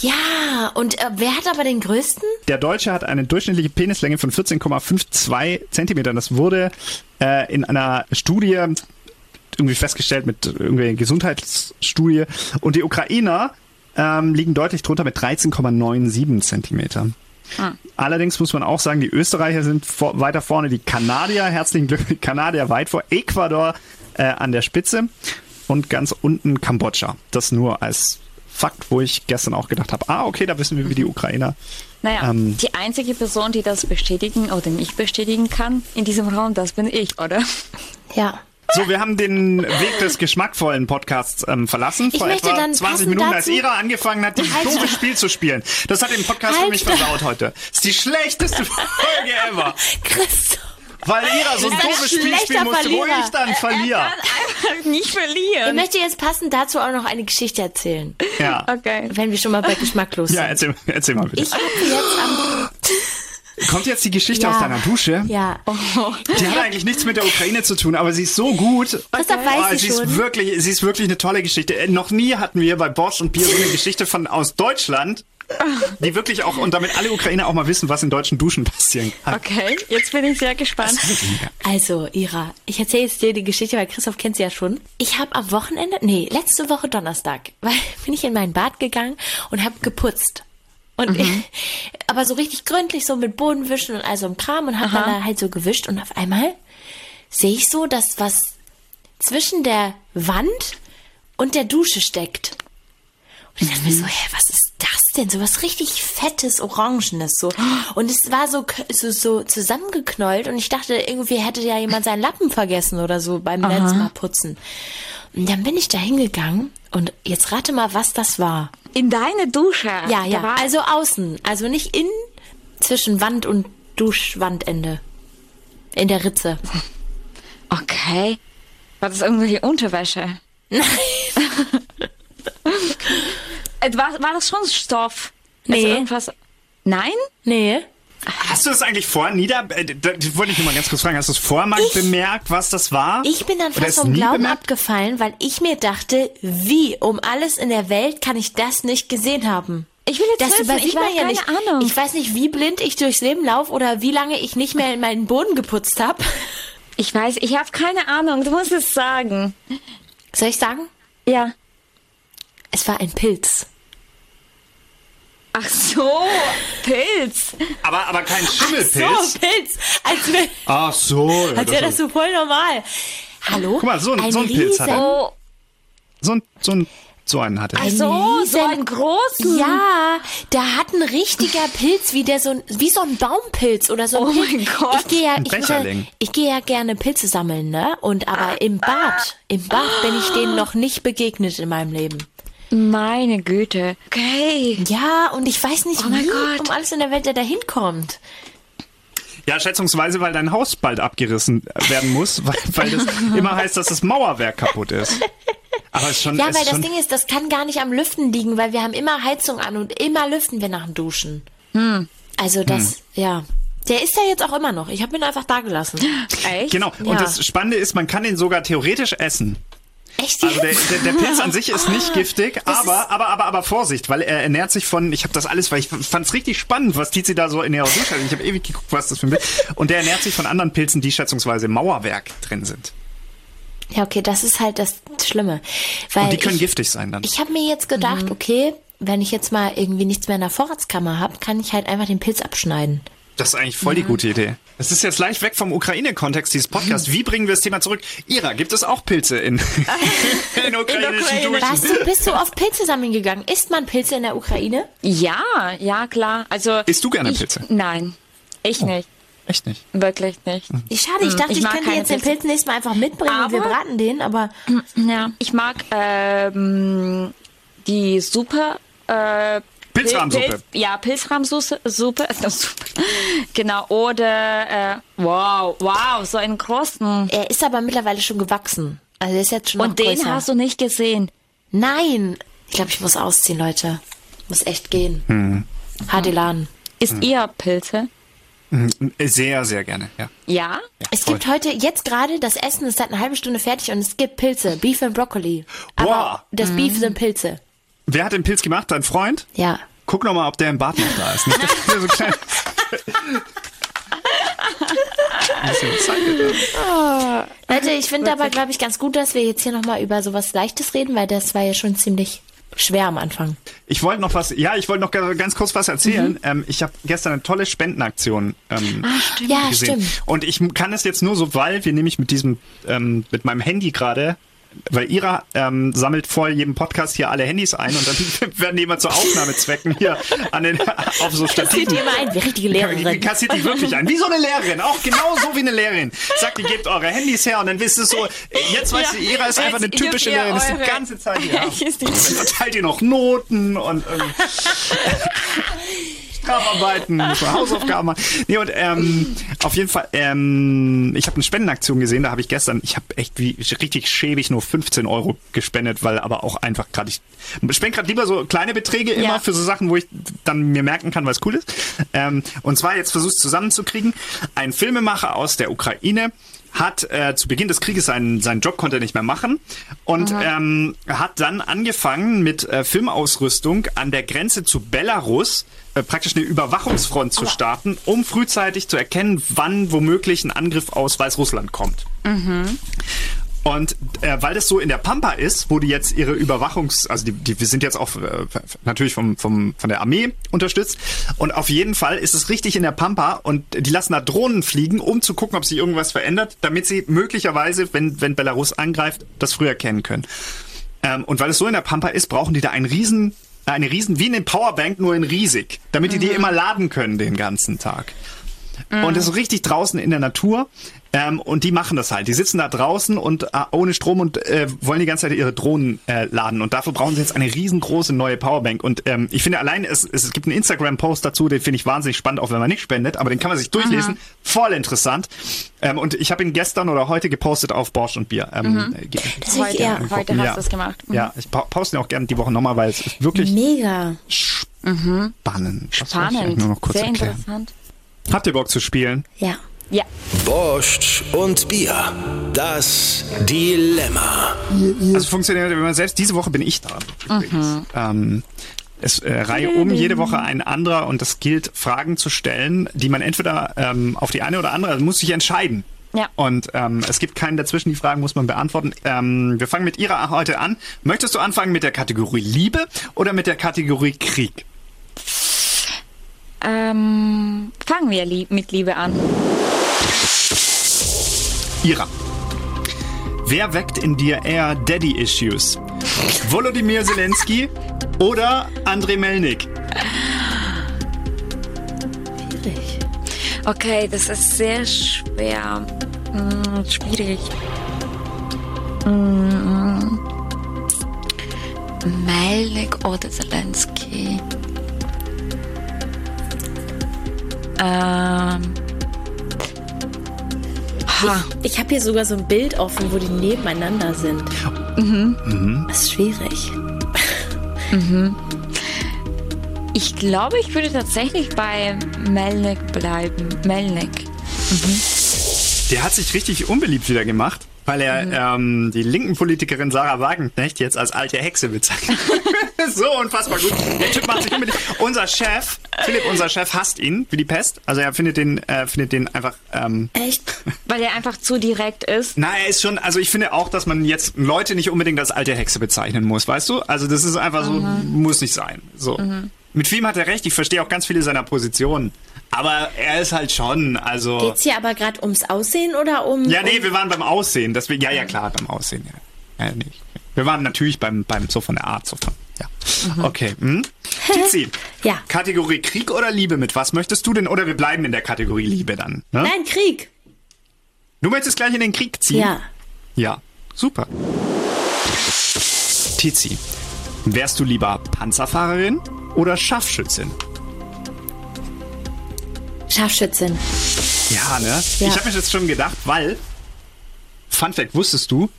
Ja, und äh, wer hat aber den größten? Der Deutsche hat eine durchschnittliche Penislänge von 14,52 Zentimetern. Das wurde äh, in einer Studie irgendwie festgestellt mit irgendeiner Gesundheitsstudie. Und die Ukrainer ähm, liegen deutlich drunter mit 13,97 Zentimeter. Allerdings muss man auch sagen, die Österreicher sind vor, weiter vorne, die Kanadier, herzlichen Glück, die Kanadier weit vor, Ecuador äh, an der Spitze und ganz unten Kambodscha. Das nur als Fakt, wo ich gestern auch gedacht habe, ah, okay, da wissen wir, wie die Ukrainer. Naja, Ähm. die einzige Person, die das bestätigen oder nicht bestätigen kann in diesem Raum, das bin ich, oder? Ja. So, wir haben den Weg des geschmackvollen Podcasts ähm, verlassen. Ich vor möchte etwa dann 20 passend Minuten, als dazu- Ira angefangen hat, dieses Halt doofe. Spiel zu spielen. Das hat den Podcast für Halt mich stopp. versaut heute. Das ist die schlechteste Folge ever. Christoph. Weil Ira so ein doofes Spiel spielen wo ich dann verliere. einfach nicht Ich verlieren. möchte jetzt passend dazu auch noch eine Geschichte erzählen. Ja. Okay. Wenn wir schon mal bei geschmacklos sind. Ja, erzähl, erzähl mal bitte. Ich habe jetzt am... Kommt jetzt die Geschichte Ja. aus deiner Dusche? Ja. Die hat eigentlich nichts mit der Ukraine zu tun, aber sie ist so gut. Christoph weiß Ah, sie sie schon. ist wirklich, sie ist wirklich eine tolle Geschichte. Äh, Noch nie hatten wir bei Bosch und Bier so eine Geschichte von aus Deutschland, die wirklich auch und damit alle Ukrainer auch mal wissen, was in deutschen Duschen passieren kann. Okay, jetzt bin ich sehr gespannt. Also, Ira, ich erzähle jetzt dir die Geschichte, weil Christoph kennt sie ja schon. Ich habe am Wochenende, nee, letzte Woche Donnerstag, weil bin ich in mein Bad gegangen und habe geputzt. Und ich, aber so richtig gründlich, so mit Bodenwischen und all so einem Kram und habe dann da halt so gewischt und auf einmal sehe ich so, dass was zwischen der Wand und der Dusche steckt. Und ich dachte mir so, hä, was ist das denn? So was richtig fettes, orangenes so. Und es war so, so, so zusammengeknollt und ich dachte, irgendwie hätte ja jemand seinen Lappen vergessen oder so beim letzten Mal putzen. Und dann bin ich da hingegangen und jetzt rate mal, was das war. In deine Dusche. Ja, ja, also außen, also nicht innen, zwischen Wand und Duschwandende. In der Ritze. Okay. War das irgendwelche Unterwäsche? Nein. Äh, War, war das schon Stoff? Nee. Also irgendwas. Nein? Nee. Hast du das eigentlich vorher nieder, äh, da, das wollte ich nur mal ganz kurz fragen, hast du es vorher mal Ich- bemerkt, was das war? Ich bin dann fast vom Glauben bemerkt? abgefallen, weil ich mir dachte, wie um alles in der Welt kann ich das nicht gesehen haben? Ich will jetzt Das wissen, ich weiß ja keine nicht. Ahnung. Ich weiß nicht, wie blind ich durchs Leben laufe oder wie lange ich nicht mehr in meinen Boden geputzt habe. Ich weiß, ich habe keine Ahnung. Du musst es sagen. Soll ich sagen? Ja. Es war ein Pilz. Ach so, Pilz. aber, aber kein So, Schimmelpilz. Pilz. Als wäre Ach so. ja, als wär das so voll normal. Hallo? Guck mal, so ein- so ein Pilz hat er. so, ein, so, ein, so einen hatte ach ich. so, so riesen- einen großen. Ja, da hat ein richtiger Pilz, wie der so ein, wie so ein Baumpilz oder so. Ein Oh Pilz. mein Gott. Ich gehe ja, Ein ich, ich gehe ja gerne Pilze sammeln, ne? Und aber im Bad, im Bad bin ich denen noch nicht begegnet in meinem Leben. Meine Güte. Okay. Ja, und ich weiß nicht, Oh mein wie Gott. um alles in der Welt der da hinkommt. Ja, schätzungsweise, weil dein Haus bald abgerissen werden muss, weil, weil das immer heißt, dass das Mauerwerk kaputt ist. Aber schon, Ja, es weil das Ding ist, das kann gar nicht am Lüften liegen, weil wir haben immer Heizung an und immer lüften wir nach dem Duschen. Hm. Also das, ja. Der ist ja jetzt auch immer noch. Ich habe ihn einfach da gelassen. Echt? Genau. Ja. Und das Spannende ist, man kann den sogar theoretisch essen. Echt Also der, jetzt? der, der Pilz an sich ist nicht Ah, giftig, das aber, aber, aber, aber Vorsicht, weil er ernährt sich von, ich habe das alles, weil ich fand es richtig spannend, was Tizi da so in der Dusche hat. Ich habe ewig geguckt, was das für ein Bild Und der ernährt sich von anderen Pilzen, die schätzungsweise im Mauerwerk drin sind. Ja, okay, das ist halt das Schlimme. Weil Und die können ich, giftig sein dann. Ich habe mir jetzt gedacht, okay, wenn ich jetzt mal irgendwie nichts mehr in der Vorratskammer habe, kann ich halt einfach den Pilz abschneiden. Das ist eigentlich voll die gute Idee. Das ist jetzt leicht weg vom Ukraine-Kontext dieses Podcasts. Wie bringen wir das Thema zurück? Ira, gibt es auch Pilze in, in ukrainischen Ukraine. Duschen? Warst du, bist du oft Pilze sammeln gegangen? Isst man Pilze in der Ukraine? Ja, ja, klar. Also. Isst du gerne ich, Pilze? Nein, ich nicht. Echt nicht. Wirklich nicht. Ich schade, ich dachte, ich ich, könnte jetzt den Pilze. Pilz nächstes Mal einfach mitbringen und wir Aber- braten den, aber Ja. Ich mag ähm, die Suppe. Äh, Pilzrahmsuppe. Pilz, ja, Pilzrahmsuppe. Suppe, Suppe. Genau. Oder äh, wow, wow, so einen großen. er ist aber mittlerweile schon gewachsen. Also der ist jetzt schon Und den größer. hast du nicht gesehen. Nein! Ich glaube, ich muss ausziehen, Leute. Muss echt gehen. Hm. Hadelan. Ist ihr Pilze? Sehr, sehr gerne, ja. Ja. Es voll. gibt heute, jetzt gerade, das Essen ist seit einer halben Stunde fertig und es gibt Pilze. Beef und Broccoli. Aber Boah. das Mhm. Beef sind Pilze. Wer hat den Pilz gemacht? Dein Freund? Ja. Guck noch mal, ob der im Bad noch da ist. Nicht, dass so klein Zeit. Leute, ich finde aber, glaube ich, ganz gut, dass wir jetzt hier nochmal über sowas Leichtes reden, weil das war ja schon ziemlich schwer am Anfang. Ich wollte noch was, ja, ich wollte noch ga- ganz kurz was erzählen. Ähm, ich habe gestern eine tolle Spendenaktion ähm, Ja, gesehen. stimmt. Und ich kann es jetzt nur so, weil wir nämlich mit diesem, ähm, mit meinem Handy gerade, weil Ira ähm, sammelt vor jedem Podcast hier alle Handys ein und dann werden die immer zu Aufnahmezwecken hier an den, auf so Stativen. ihr immer ein, wie richtige Die Lehrerin. kassiert die wirklich ein. Wie so eine Lehrerin. Auch genau so wie eine Lehrerin. Sagt, ihr gebt eure Handys her und dann wisst ihr so, jetzt weißt du, Ira ist einfach eine typische Lehrerin. Ist die ganze Zeit hier. Die- Dann verteilt ihr noch Noten und ähm, Strafarbeiten, muss man Hausaufgaben machen. Nee, und ähm, auf jeden Fall, ähm, ich habe eine Spendenaktion gesehen, da habe ich gestern, ich habe echt wie richtig schäbig nur 15 Euro gespendet, weil aber auch einfach gerade ich spende gerade lieber so kleine Beträge immer Ja. für so Sachen, wo ich dann mir merken kann, was cool ist. Ähm, und zwar jetzt versucht zusammenzukriegen, ein Filmemacher aus der Ukraine hat äh, zu Beginn des Krieges seinen, seinen Job konnte er nicht mehr machen und ähm, hat dann angefangen mit äh, Filmausrüstung an der Grenze zu Belarus äh, praktisch eine Überwachungsfront zu starten, um frühzeitig zu erkennen, wann womöglich ein Angriff aus Weißrussland kommt. Und äh, weil das so in der Pampa ist, wo die jetzt ihre Überwachungs, also die, die wir sind jetzt auch äh, natürlich vom, vom, von der Armee unterstützt. Und auf jeden Fall ist es richtig in der Pampa und die lassen da Drohnen fliegen, um zu gucken, ob sich irgendwas verändert, damit sie möglicherweise, wenn, wenn Belarus angreift, das früher erkennen können. Ähm, und weil es so in der Pampa ist, brauchen die da einen riesen, eine riesen, wie eine Powerbank, nur in riesig, damit die die immer laden können den ganzen Tag. Und das ist richtig draußen in der Natur. Ähm, und die machen das halt. Die sitzen da draußen und äh, ohne Strom und äh, wollen die ganze Zeit ihre Drohnen äh, laden. Und dafür brauchen sie jetzt eine riesengroße neue Powerbank. Und ähm, ich finde allein, es, es gibt einen Instagram-Post dazu, den finde ich wahnsinnig spannend, auch wenn man nicht spendet, aber den kann man sich durchlesen. Voll interessant. Ähm, und ich habe ihn gestern oder heute gepostet auf Borsch und Bier. Ähm, äh, ge- Das Heute, eher. heute Ja. hast du es gemacht. Mhm. Ja, ich poste ihn auch gerne die Woche nochmal, weil es ist wirklich Mega. spannend. Das ich Spannend. Sehr erklären. interessant. Habt ihr Bock zu spielen? Ja. Ja. Borscht und Bier. Das Dilemma. Also funktioniert, wenn man selbst diese Woche bin ich dran. übrigens. Ähm, es äh, Reihe um jede Woche ein anderer und es gilt, Fragen zu stellen, die man entweder ähm, auf die eine oder andere, also muss sich entscheiden. Ja. Und ähm, es gibt keinen dazwischen, die Fragen muss man beantworten. Ähm, wir fangen mit Ihrer heute an. Möchtest du anfangen mit der Kategorie Liebe oder mit der Kategorie Krieg? Ähm, fangen wir lieb mit Liebe an. Ira. Wer weckt in dir eher Daddy-Issues? Volodymyr Zelensky oder Andrei Melnik? Schwierig. Okay, das ist sehr schwer. Hm, schwierig. Hm. Melnik oder Zelensky? Ähm. Ha. Ich habe hier sogar so ein Bild offen, wo die nebeneinander sind. Mhm. Das ist schwierig. Ich glaube, ich würde tatsächlich bei Melnik bleiben. Melnik. Der hat sich richtig unbeliebt wieder gemacht, weil er ähm, die linken Politikerin Sarah Wagenknecht jetzt als alte Hexe bezeichnet. so unfassbar gut. Der Typ macht sich unbeliebt. Unser Chef, Philipp, unser Chef hasst ihn wie die Pest. Also er findet den, äh, findet den einfach. Ähm, Echt? Weil er einfach zu direkt ist. na, er ist schon. Also ich finde auch, dass man jetzt Leute nicht unbedingt als alte Hexe bezeichnen muss, weißt du? Also das ist einfach so, muss nicht sein. So. Mit vielem hat er recht. Ich verstehe auch ganz viele seiner Positionen. Aber er ist halt schon, also. Geht's hier aber gerade ums Aussehen oder um. Ja, nee, um wir waren beim Aussehen. Deswegen, ja, ja, klar, beim Aussehen. Ja. Ja, nee. Wir waren natürlich beim, beim so von der Art, so von, ja. Okay. Hm? Tizi, Ja. Kategorie Krieg oder Liebe, mit was möchtest du denn? Oder wir bleiben in der Kategorie Liebe dann. Ne? Nein, Krieg. Du möchtest gleich in den Krieg ziehen? Ja. Ja, super. Tizi, wärst du lieber Panzerfahrerin oder Scharfschützin? Scharfschützin. Ja, ne? Ja. Ich habe mir das schon gedacht, weil, Fun Fact, wusstest du,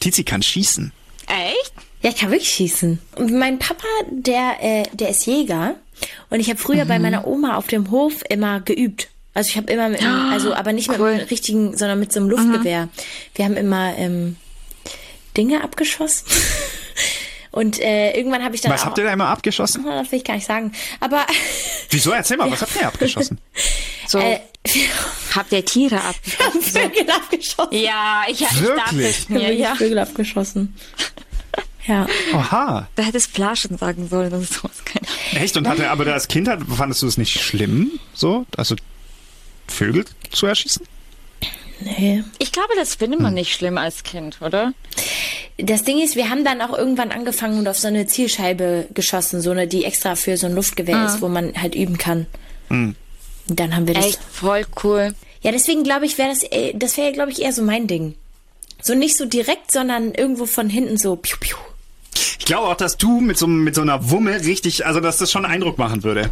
Tizi kann schießen. Echt? Ja, ich kann wirklich schießen. Und mein Papa, der, äh, der ist Jäger. Und ich habe früher bei meiner Oma auf dem Hof immer geübt. Also ich habe immer mit, einem, also aber nicht mit einem richtigen, sondern mit so einem Luftgewehr. Wir haben immer ähm, Dinge abgeschossen. Und äh, irgendwann habe ich dann Was auch, habt ihr da immer abgeschossen? Das will ich gar nicht sagen. Aber Wieso? Erzähl mal, was habt ihr abgeschossen? So, äh, habt ihr Tiere ab? haben Vögel abgeschossen. Ja, ich, ich Wirklich? haben mir, ja. Vögel abgeschossen. Ja. Oha. Da hättest Flaschen sagen sollen, das ist sowas keine Echt? Und hatte, aber als Kind hat, fandest du es nicht schlimm, so? Also Vögel zu erschießen? Nee. Ich glaube, das findet man nicht schlimm als Kind, oder? Das Ding ist, wir haben dann auch irgendwann angefangen und auf so eine Zielscheibe geschossen, so eine, die extra für so ein Luftgewehr ist, wo man halt üben kann. Und dann haben wir das. Echt voll cool. Ja, deswegen glaube ich, wäre das, äh, das wäre, glaube ich, eher so mein Ding. So nicht so direkt, sondern irgendwo von hinten so piu, piu. Ich glaube auch, dass du mit so, mit so einer Wumme richtig, also dass das schon Eindruck machen würde.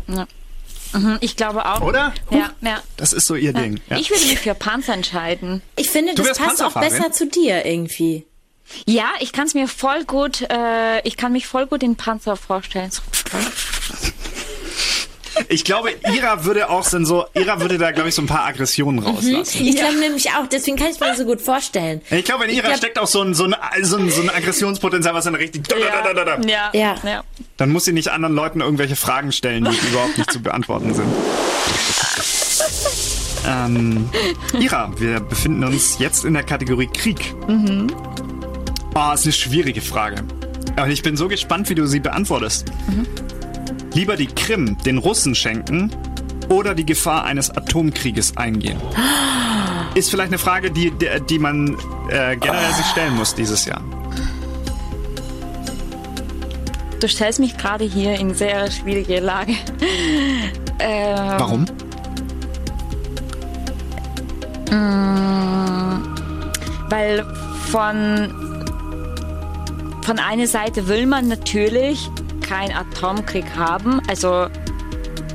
Mhm, Ich glaube auch. Oder? Ja, ja. Das ist so ihr Ding. Ja. Ich würde mich für Panzer entscheiden. Ich finde, Du das passt auch besser zu dir irgendwie. Ja, ich kann es mir voll gut, äh, ich kann mich voll gut den Panzer vorstellen. Ich glaube, Ira würde auch dann so, Ira würde da, glaube ich, so ein paar Aggressionen rauslassen. Ich glaube nämlich auch, deswegen kann ich mir das so gut vorstellen. Ich glaube, in Ira glaub- steckt auch so ein, so, ein, so, ein, so ein Aggressionspotenzial, was dann richtig. Da, da, da, da, da. Ja. Ja. ja. Dann muss sie nicht anderen Leuten irgendwelche Fragen stellen, die überhaupt nicht zu beantworten sind. Ähm, Ira, wir befinden uns jetzt in der Kategorie Krieg. Mhm. Oh, ist eine schwierige Frage. Und ich bin so gespannt, wie du sie beantwortest. Lieber die Krim den Russen schenken oder die Gefahr eines Atomkrieges eingehen? Ist vielleicht eine Frage, die, die, die man äh, generell sich stellen muss dieses Jahr. Du stellst mich gerade hier in sehr schwierige Lage. Ähm, Warum? Weil von, von einer Seite will man natürlich keinen Atomkrieg haben. Also,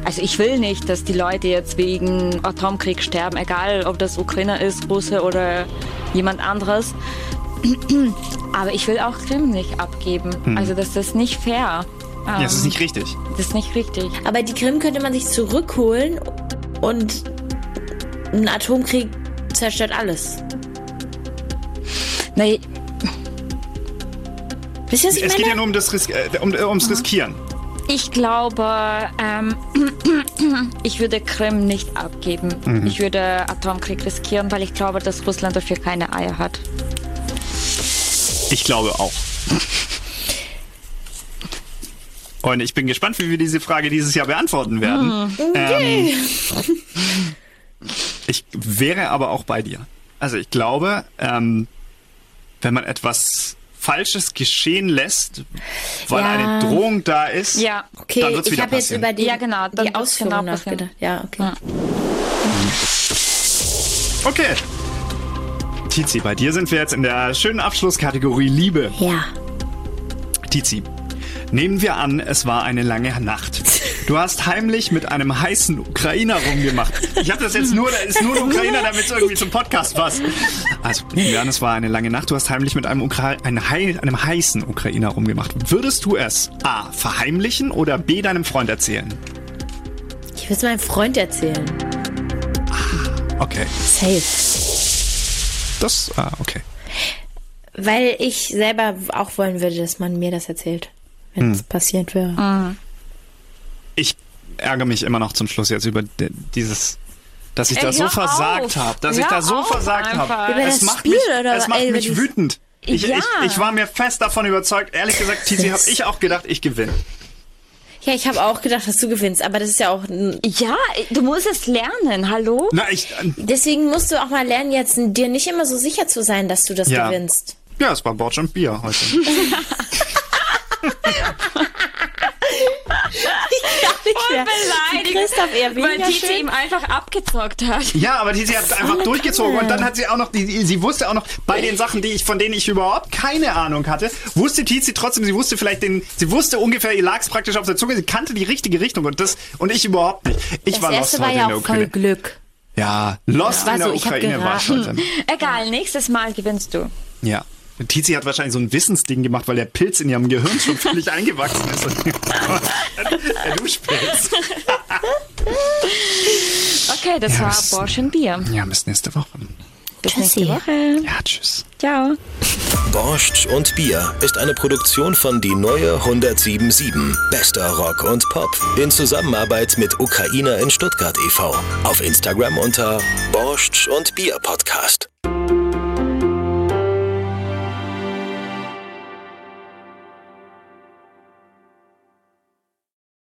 also ich will nicht, dass die Leute jetzt wegen Atomkrieg sterben, egal ob das Ukrainer ist, Russe oder jemand anderes. Aber ich will auch Krim nicht abgeben. Also das ist nicht fair. Ja, das ist Ähm, nicht richtig. das ist nicht richtig. Aber die Krim könnte man sich zurückholen und ein Atomkrieg zerstört alles. Nee, Wisst ihr, was ich Es meine? geht ja nur um das Ris äh, um, äh, ums Riskieren. Ich glaube, ähm, ich würde Krim nicht abgeben. Ich würde Atomkrieg riskieren, weil ich glaube, dass Russland dafür keine Eier hat. Ich glaube auch. Und ich bin gespannt, wie wir diese Frage dieses Jahr beantworten werden. Ähm, ich wäre aber auch bei dir. Also ich glaube, ähm, wenn man etwas Falsches geschehen lässt, weil Ja. eine Drohung da ist, Ja. Okay, dann wird's ich wieder habe jetzt passieren. über die, Ja, genau, dann die Ausführung genau nachgedacht. Ja, okay. Ja. Okay. Tizi, bei dir sind wir jetzt in der schönen Abschlusskategorie Liebe. Ja. Tizi, nehmen wir an, es war eine lange Nacht. Du hast heimlich mit einem heißen Ukrainer rumgemacht. Ich habe das jetzt nur, da ist nur ein Ukrainer, damit es irgendwie zum Podcast passt. Also, nehmen wir an, es war eine lange Nacht. Du hast heimlich mit einem, Ukra einem, hei einem heißen Ukrainer rumgemacht. Würdest du es A. verheimlichen oder B. deinem Freund erzählen? Ich will es meinem Freund erzählen. Okay. Safe. Das, ah, okay. Weil ich selber auch wollen würde, dass man mir das erzählt, wenn es passiert wäre. Ich ärgere mich immer noch zum Schluss jetzt über dieses, dass ich Ey, da so versagt habe, dass ich Hör da so versagt habe. Über Es das macht Spiel mich, oder- es macht ey, mich wütend. Ich, Ja. ich, ich war mir fest davon überzeugt, ehrlich gesagt, Tizi, habe ich auch gedacht, ich gewinne. Ja, ich habe auch gedacht, dass du gewinnst, aber das ist ja auch. ein- Ja, du musst es lernen, hallo? Na, ich, äh, Deswegen musst du auch mal lernen, jetzt dir nicht immer so sicher zu sein, dass du das Ja. gewinnst. ja, es war Borch und Bier heute. der die Christoph eher weil weniger Tizi schön. ihm einfach abgezockt hat. Ja, aber sie hat einfach durchgezogen Kanne. und dann hat sie auch noch, die, sie wusste auch noch, bei den Sachen, die ich, von denen ich überhaupt keine Ahnung hatte, wusste Tizi trotzdem, sie wusste vielleicht den, sie wusste ungefähr, ihr lag es praktisch auf der Zunge, sie kannte die richtige Richtung und das, und ich überhaupt nicht. Ich Das war erste lost war heute ja in der auch voll Ukraine. Glück. Ja, Lost war in der so, ich hab Ukraine war schon. Egal, nächstes Mal gewinnst du. Ja. Tizi hat wahrscheinlich so ein Wissensding gemacht, weil der Pilz in ihrem Gehirn schon völlig eingewachsen ist. der Duschpilz. Okay, das Ja, war das- Borsch und Bier. Ja, bis nächste Woche. Bis Tschüssi. nächste Woche. Ja, tschüss. Ciao. Borscht und Bier ist eine Produktion von Die Neue 1077. Bester Rock und Pop. In Zusammenarbeit mit Ukrainer in Stuttgart e.V. Auf Instagram unter Borscht und Bier Podcast.